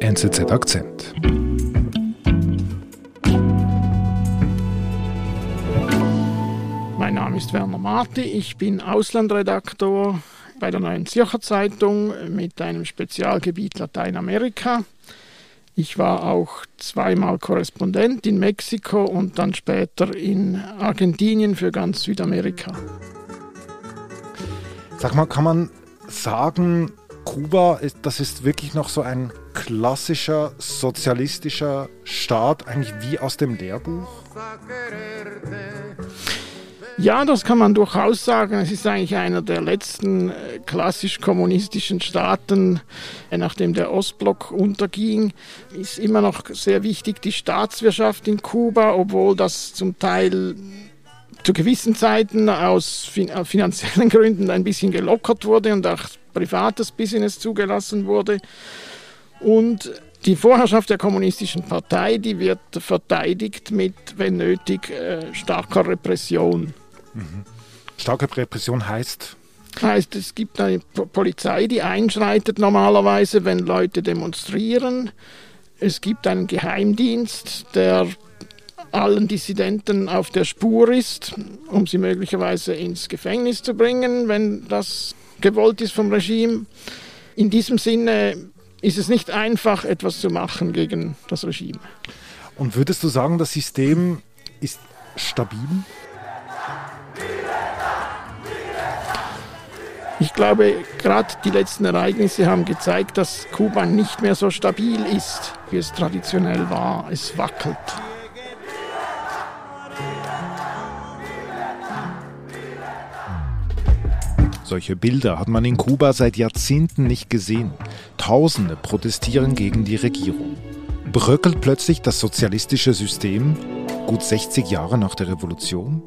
NZZ Akzent. Mein Name ist Werner Marti, ich bin Auslandredaktor bei der Neuen Zürcher Zeitung mit einem Spezialgebiet Lateinamerika. Ich war auch zweimal Korrespondent in Mexiko und dann später in Argentinien für ganz Südamerika. Sag mal, kann man sagen, Kuba, ist, das ist wirklich noch so ein klassischer sozialistischer Staat, eigentlich wie aus dem Lehrbuch? Ja, das kann man durchaus sagen. Es ist eigentlich einer der letzten äh, klassisch kommunistischen Staaten, äh, nachdem der Ostblock unterging. Ist immer noch sehr wichtig die Staatswirtschaft in Kuba, obwohl das zum Teil zu gewissen Zeiten aus äh, finanziellen Gründen ein bisschen gelockert wurde und auch privates Business zugelassen wurde. Und die Vorherrschaft der kommunistischen Partei, die wird verteidigt mit, wenn nötig, starker Repression. Mhm. Starke Repression heißt? Heißt, es gibt eine Polizei, die einschreitet normalerweise, wenn Leute demonstrieren. Es gibt einen Geheimdienst, der allen Dissidenten auf der Spur ist, um sie möglicherweise ins Gefängnis zu bringen, wenn das gewollt ist vom Regime. In diesem Sinne ist es nicht einfach, etwas zu machen gegen das Regime. Und würdest du sagen, das System ist stabil? Ich glaube, gerade die letzten Ereignisse haben gezeigt, dass Kuba nicht mehr so stabil ist, wie es traditionell war. Es wackelt. Solche Bilder hat man in Kuba seit Jahrzehnten nicht gesehen. Tausende protestieren gegen die Regierung. Bröckelt plötzlich das sozialistische System gut 60 Jahre nach der Revolution?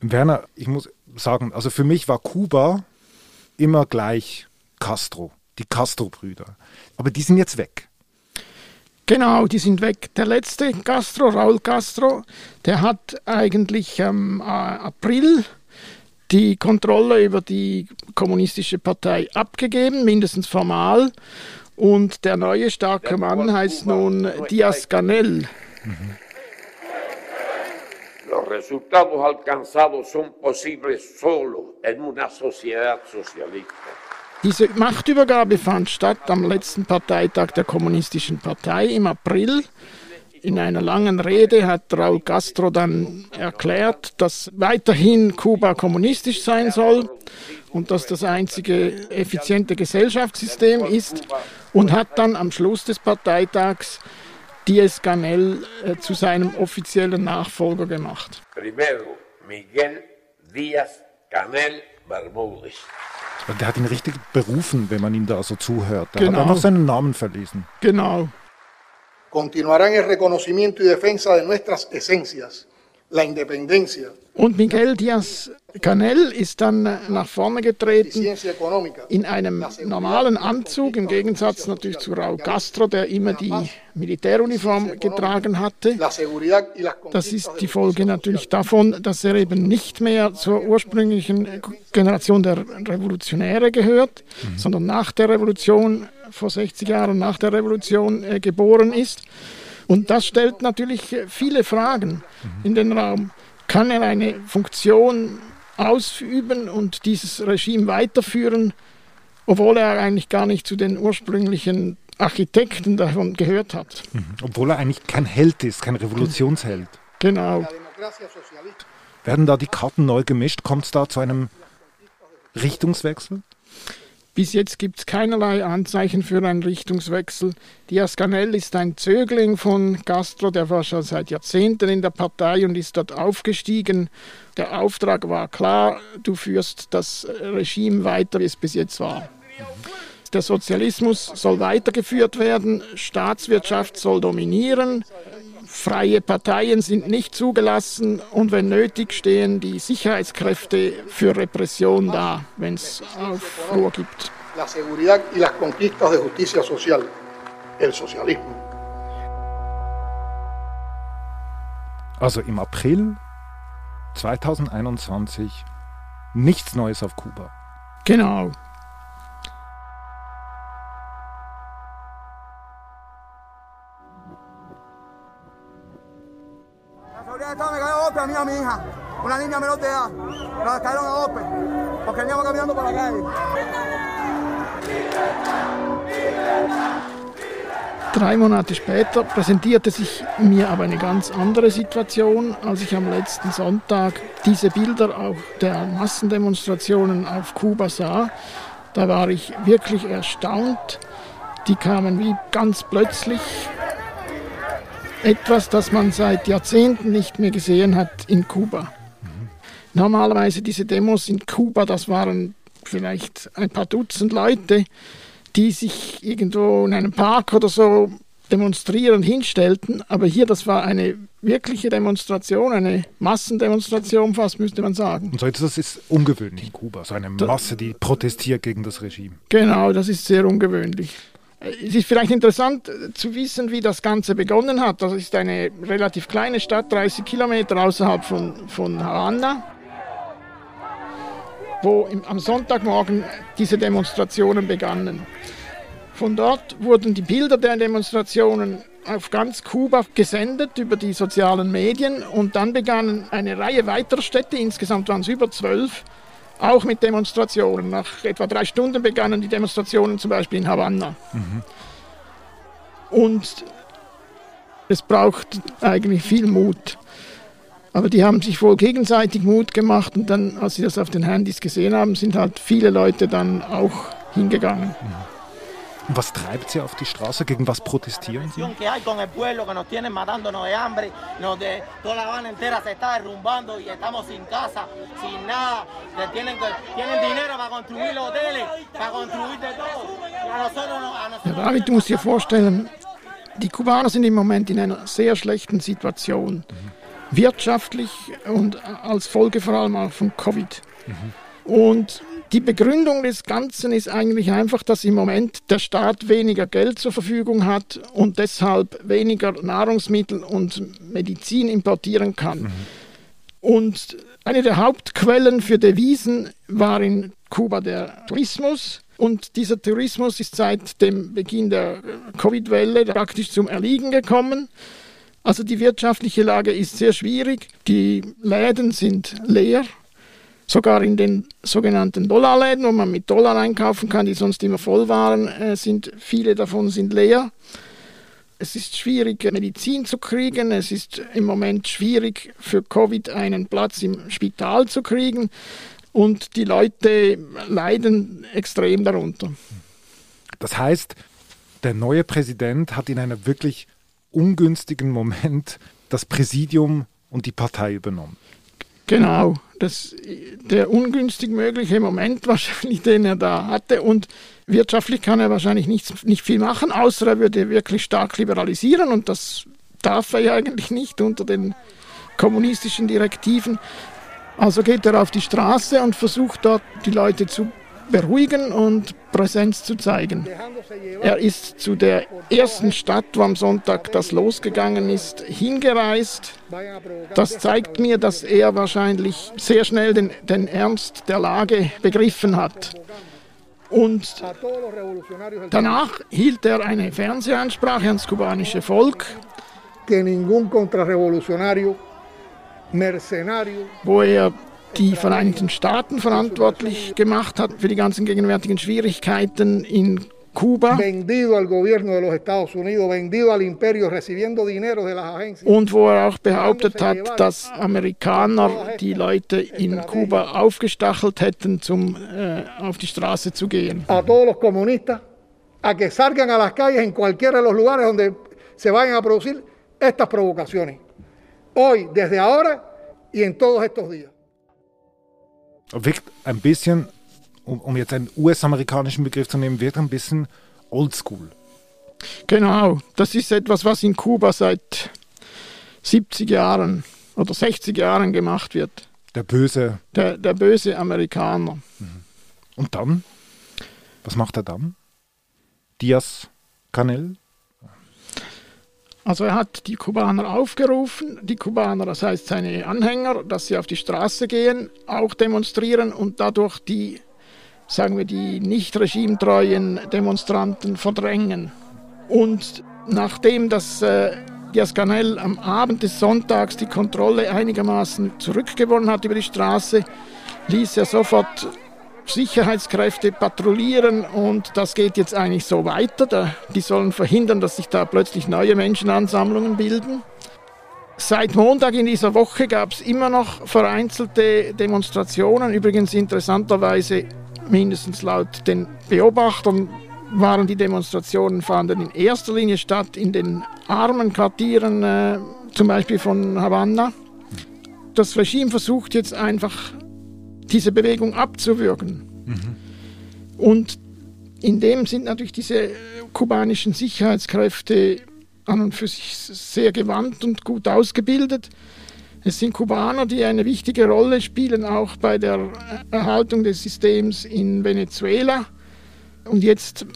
Werner, ich muss sagen, also für mich war Kuba immer gleich Castro, die Castro-Brüder. Aber die sind jetzt weg. Genau, die sind weg. Der letzte Castro, Raúl Castro, der hat eigentlich im ähm, April die Kontrolle über die kommunistische Partei abgegeben, mindestens formal. Und der neue starke Mann heißt nun Diaz Canel. Mhm. Los resultados alcanzados son posibles solo en una sociedad socialista. Diese Machtübergabe fand statt am letzten Parteitag der Kommunistischen Partei im April. In einer langen Rede hat Raúl Castro dann erklärt, dass weiterhin Kuba kommunistisch sein soll und dass das einzige effiziente Gesellschaftssystem ist und hat dann am Schluss des Parteitags Diaz Canel äh, zu seinem offiziellen Nachfolger gemacht. Primero Miguel Diaz Canel Bermúdez. Der hat ihn richtig berufen, wenn man ihm da so zuhört. Da genau. hat er noch seinen Namen verlesen. Genau. Continuarán el reconocimiento y defensa de nuestras esencias, la independencia, und Miguel Diaz Canel ist dann nach vorne getreten in einem normalen Anzug, im Gegensatz natürlich zu Raúl Castro, der immer die Militäruniform getragen hatte. Das ist die Folge natürlich davon, dass er eben nicht mehr zur ursprünglichen Generation der Revolutionäre gehört, mhm. sondern nach der Revolution, vor 60 Jahren nach der Revolution äh, geboren ist. Und das stellt natürlich viele Fragen in den Raum kann er eine Funktion ausüben und dieses Regime weiterführen, obwohl er eigentlich gar nicht zu den ursprünglichen Architekten davon gehört hat. Mhm. Obwohl er eigentlich kein Held ist, kein Revolutionsheld. Genau. Werden da die Karten neu gemischt? Kommt es da zu einem Richtungswechsel? Bis jetzt gibt es keinerlei Anzeichen für einen Richtungswechsel. Diaz Canel ist ein Zögling von Castro, der war schon seit Jahrzehnten in der Partei und ist dort aufgestiegen. Der Auftrag war klar, du führst das Regime weiter, wie es bis jetzt war. Der Sozialismus soll weitergeführt werden, Staatswirtschaft soll dominieren, freie Parteien sind nicht zugelassen und wenn nötig stehen die Sicherheitskräfte für Repression da, wenn es Aufruhr gibt. La seguridad y las conquistas de justicia social, el socialismo. Also im April 2021 nichts Neues auf Kuba. Genau. Drei Monate später präsentierte sich mir aber eine ganz andere Situation, als ich am letzten Sonntag diese Bilder auch der Massendemonstrationen auf Kuba sah. Da war ich wirklich erstaunt. Die kamen wie ganz plötzlich. Etwas, das man seit Jahrzehnten nicht mehr gesehen hat in Kuba. Normalerweise diese Demos in Kuba, das waren vielleicht ein paar Dutzend Leute, die sich irgendwo in einem Park oder so demonstrierend hinstellten. Aber hier, das war eine wirkliche Demonstration, eine Massendemonstration fast, müsste man sagen. Und so etwas ist ungewöhnlich in Kuba, so eine Masse, die protestiert gegen das Regime. Genau, das ist sehr ungewöhnlich. Es ist vielleicht interessant zu wissen, wie das Ganze begonnen hat. Das ist eine relativ kleine Stadt, 30 Kilometer außerhalb von, von Havanna wo im, am Sonntagmorgen diese Demonstrationen begannen. Von dort wurden die Bilder der Demonstrationen auf ganz Kuba gesendet über die sozialen Medien und dann begannen eine Reihe weiterer Städte, insgesamt waren es über zwölf, auch mit Demonstrationen. Nach etwa drei Stunden begannen die Demonstrationen zum Beispiel in Havanna. Mhm. Und es braucht eigentlich viel Mut. Aber die haben sich wohl gegenseitig Mut gemacht und dann, als sie das auf den Handys gesehen haben, sind halt viele Leute dann auch hingegangen. Und was treibt sie auf die Straße? Gegen was protestieren sie? Ja, David, du musst dir vorstellen, die Kubaner sind im Moment in einer sehr schlechten Situation. Mhm wirtschaftlich und als Folge vor allem auch von Covid. Mhm. Und die Begründung des Ganzen ist eigentlich einfach, dass im Moment der Staat weniger Geld zur Verfügung hat und deshalb weniger Nahrungsmittel und Medizin importieren kann. Mhm. Und eine der Hauptquellen für Devisen war in Kuba der Tourismus. Und dieser Tourismus ist seit dem Beginn der Covid-Welle praktisch zum Erliegen gekommen. Also die wirtschaftliche Lage ist sehr schwierig. Die Läden sind leer. Sogar in den sogenannten Dollarläden, wo man mit Dollar einkaufen kann, die sonst immer voll waren, äh, sind viele davon sind leer. Es ist schwierig, Medizin zu kriegen. Es ist im Moment schwierig, für Covid einen Platz im Spital zu kriegen. Und die Leute leiden extrem darunter. Das heißt, der neue Präsident hat in einer wirklich ungünstigen Moment das Präsidium und die Partei übernommen. Genau, das, der ungünstig mögliche Moment wahrscheinlich, den er da hatte. Und wirtschaftlich kann er wahrscheinlich nicht, nicht viel machen, außer er würde wirklich stark liberalisieren. Und das darf er ja eigentlich nicht unter den kommunistischen Direktiven. Also geht er auf die Straße und versucht dort die Leute zu beruhigen und Präsenz zu zeigen. Er ist zu der ersten Stadt, wo am Sonntag das losgegangen ist, hingereist. Das zeigt mir, dass er wahrscheinlich sehr schnell den, den Ernst der Lage begriffen hat. Und danach hielt er eine Fernsehansprache ans kubanische Volk, wo er die Vereinigten Staaten verantwortlich gemacht hat für die ganzen gegenwärtigen Schwierigkeiten in Kuba. Und wo er auch behauptet hat, dass Amerikaner die Leute in Kuba aufgestachelt hätten, um äh, auf die Straße zu gehen. A que salgan a las calles en cualquiera de los lugares donde se vayan a producir estas provocaciones. Hoy, desde ahora y en todos estos días wirkt ein bisschen, um, um jetzt einen US-amerikanischen Begriff zu nehmen, wirkt ein bisschen oldschool. Genau, das ist etwas, was in Kuba seit 70 Jahren oder 60 Jahren gemacht wird. Der böse. Der, der böse Amerikaner. Mhm. Und dann? Was macht er dann? Diaz Canel? Also er hat die Kubaner aufgerufen, die Kubaner, das heißt seine Anhänger, dass sie auf die Straße gehen, auch demonstrieren und dadurch die, sagen wir, die nicht regimetreuen Demonstranten verdrängen. Und nachdem das äh, Diaz-Canel am Abend des Sonntags die Kontrolle einigermaßen zurückgewonnen hat über die Straße, ließ er sofort Sicherheitskräfte patrouillieren und das geht jetzt eigentlich so weiter. Die sollen verhindern, dass sich da plötzlich neue Menschenansammlungen bilden. Seit Montag in dieser Woche gab es immer noch vereinzelte Demonstrationen. Übrigens interessanterweise, mindestens laut den Beobachtern, waren die Demonstrationen fanden in erster Linie statt in den armen Quartieren, äh, zum Beispiel von Havanna. Das Regime versucht jetzt einfach diese Bewegung abzuwürgen. Mhm. Und in dem sind natürlich diese kubanischen Sicherheitskräfte an und für sich sehr gewandt und gut ausgebildet. Es sind Kubaner, die eine wichtige Rolle spielen, auch bei der Erhaltung des Systems in Venezuela. Und jetzt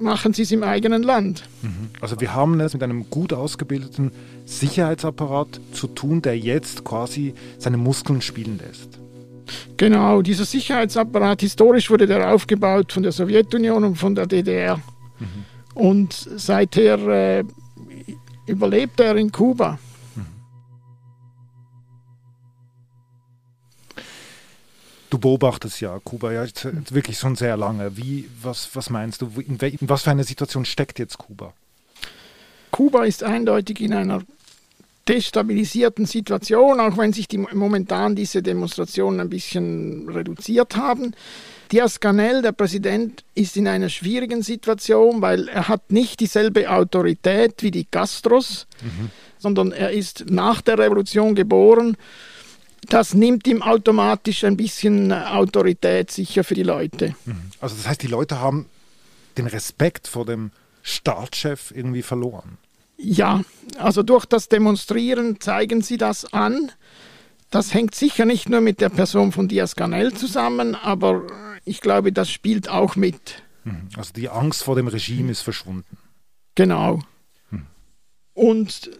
machen sie es im eigenen Land. Mhm. Also wir haben es mit einem gut ausgebildeten Sicherheitsapparat zu tun, der jetzt quasi seine Muskeln spielen lässt. Genau, dieser Sicherheitsapparat, historisch wurde der aufgebaut von der Sowjetunion und von der DDR. Mhm. Und seither äh, überlebt er in Kuba. Du beobachtest ja Kuba ja wirklich schon sehr lange. Wie, was, was meinst du, in, in was für eine Situation steckt jetzt Kuba? Kuba ist eindeutig in einer destabilisierten Situation, auch wenn sich die, momentan diese Demonstrationen ein bisschen reduziert haben. Diaz-Canel, der Präsident, ist in einer schwierigen Situation, weil er hat nicht dieselbe Autorität wie die Castros, mhm. sondern er ist nach der Revolution geboren. Das nimmt ihm automatisch ein bisschen Autorität sicher für die Leute. Mhm. Also das heißt, die Leute haben den Respekt vor dem Staatschef irgendwie verloren. Ja, also durch das Demonstrieren zeigen sie das an. Das hängt sicher nicht nur mit der Person von Diaz-Canel zusammen, aber ich glaube, das spielt auch mit. Mhm. Also die Angst vor dem Regime ist verschwunden. Genau. Hm. Und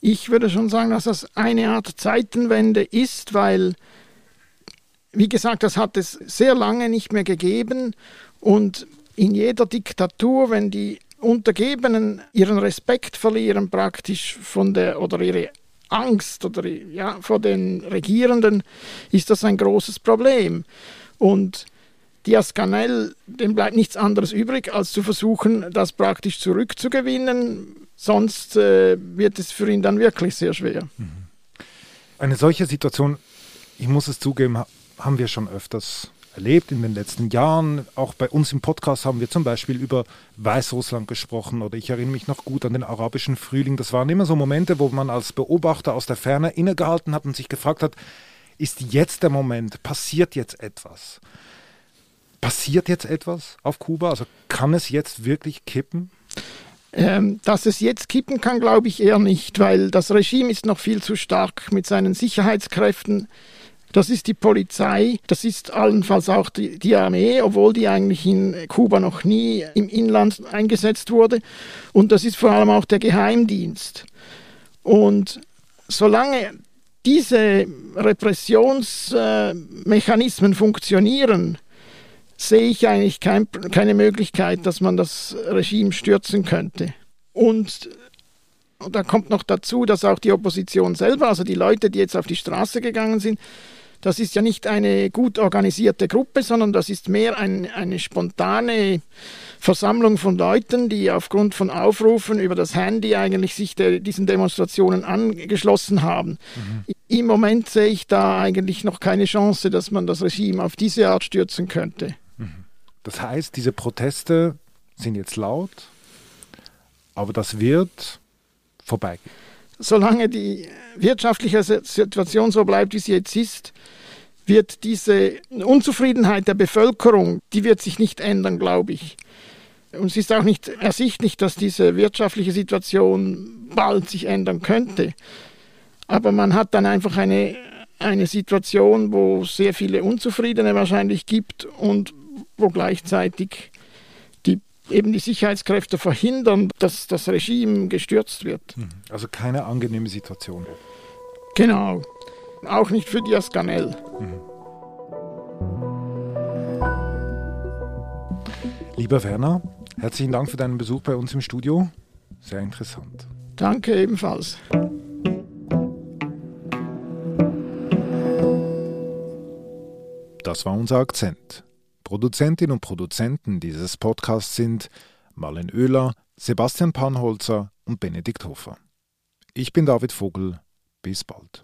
ich würde schon sagen, dass das eine Art Zeitenwende ist, weil, wie gesagt, das hat es sehr lange nicht mehr gegeben. Und in jeder Diktatur, wenn die Untergebenen ihren Respekt verlieren praktisch von der oder ihre Angst oder ja, vor den Regierenden, ist das ein großes Problem. Und Diaz-Canel, dem bleibt nichts anderes übrig, als zu versuchen, das praktisch zurückzugewinnen. Sonst äh, wird es für ihn dann wirklich sehr schwer. Mhm. Eine solche Situation, ich muss es zugeben, haben wir schon öfters erlebt in den letzten Jahren. Auch bei uns im Podcast haben wir zum Beispiel über Weißrussland gesprochen oder ich erinnere mich noch gut an den arabischen Frühling. Das waren immer so Momente, wo man als Beobachter aus der Ferne innegehalten hat und sich gefragt hat, ist jetzt der Moment, passiert jetzt etwas? Passiert jetzt etwas auf Kuba? Also kann es jetzt wirklich kippen? Ähm, dass es jetzt kippen kann, glaube ich eher nicht, weil das Regime ist noch viel zu stark mit seinen Sicherheitskräften. Das ist die Polizei, das ist allenfalls auch die, die, Armee, obwohl die eigentlich in Kuba noch nie im Inland eingesetzt wurde. Und das ist vor allem auch der Geheimdienst. Und solange diese Repressionsmechanismen funktionieren, sehe ich eigentlich kein, keine Möglichkeit, dass man das Regime stürzen könnte. Und da kommt noch dazu, dass auch die Opposition selber, also die Leute, die jetzt auf die Straße gegangen sind, das ist ja nicht eine gut organisierte Gruppe, sondern das ist mehr ein, eine spontane Versammlung von Leuten, die aufgrund von Aufrufen über das Handy eigentlich sich der, diesen Demonstrationen angeschlossen haben. Mhm. Im Moment sehe ich da eigentlich noch keine Chance, dass man das Regime auf diese Art stürzen könnte. Das heißt, diese Proteste sind jetzt laut, aber das wird vorbeigehen. Solange die wirtschaftliche Situation so bleibt, wie sie jetzt ist, wird diese Unzufriedenheit der Bevölkerung, die wird sich nicht ändern, glaube ich. Und es ist auch nicht ersichtlich, dass diese wirtschaftliche Situation bald sich ändern könnte. Aber man hat dann einfach eine, eine Situation, wo es sehr viele Unzufriedene wahrscheinlich gibt und wo gleichzeitig eben die Sicherheitskräfte verhindern, dass das Regime gestürzt wird. Mhm. Also keine angenehme Situation. Genau. Auch nicht für Diaz Canel. Mhm. Lieber Werner, herzlichen Dank für deinen Besuch bei uns im Studio. Sehr interessant. Danke ebenfalls. Das war unser Akzent. Produzentin und Produzenten dieses Podcasts sind Marlen Oehler, Sebastian Panholzer und Benedikt Hofer. Ich bin David Vogel. Bis bald.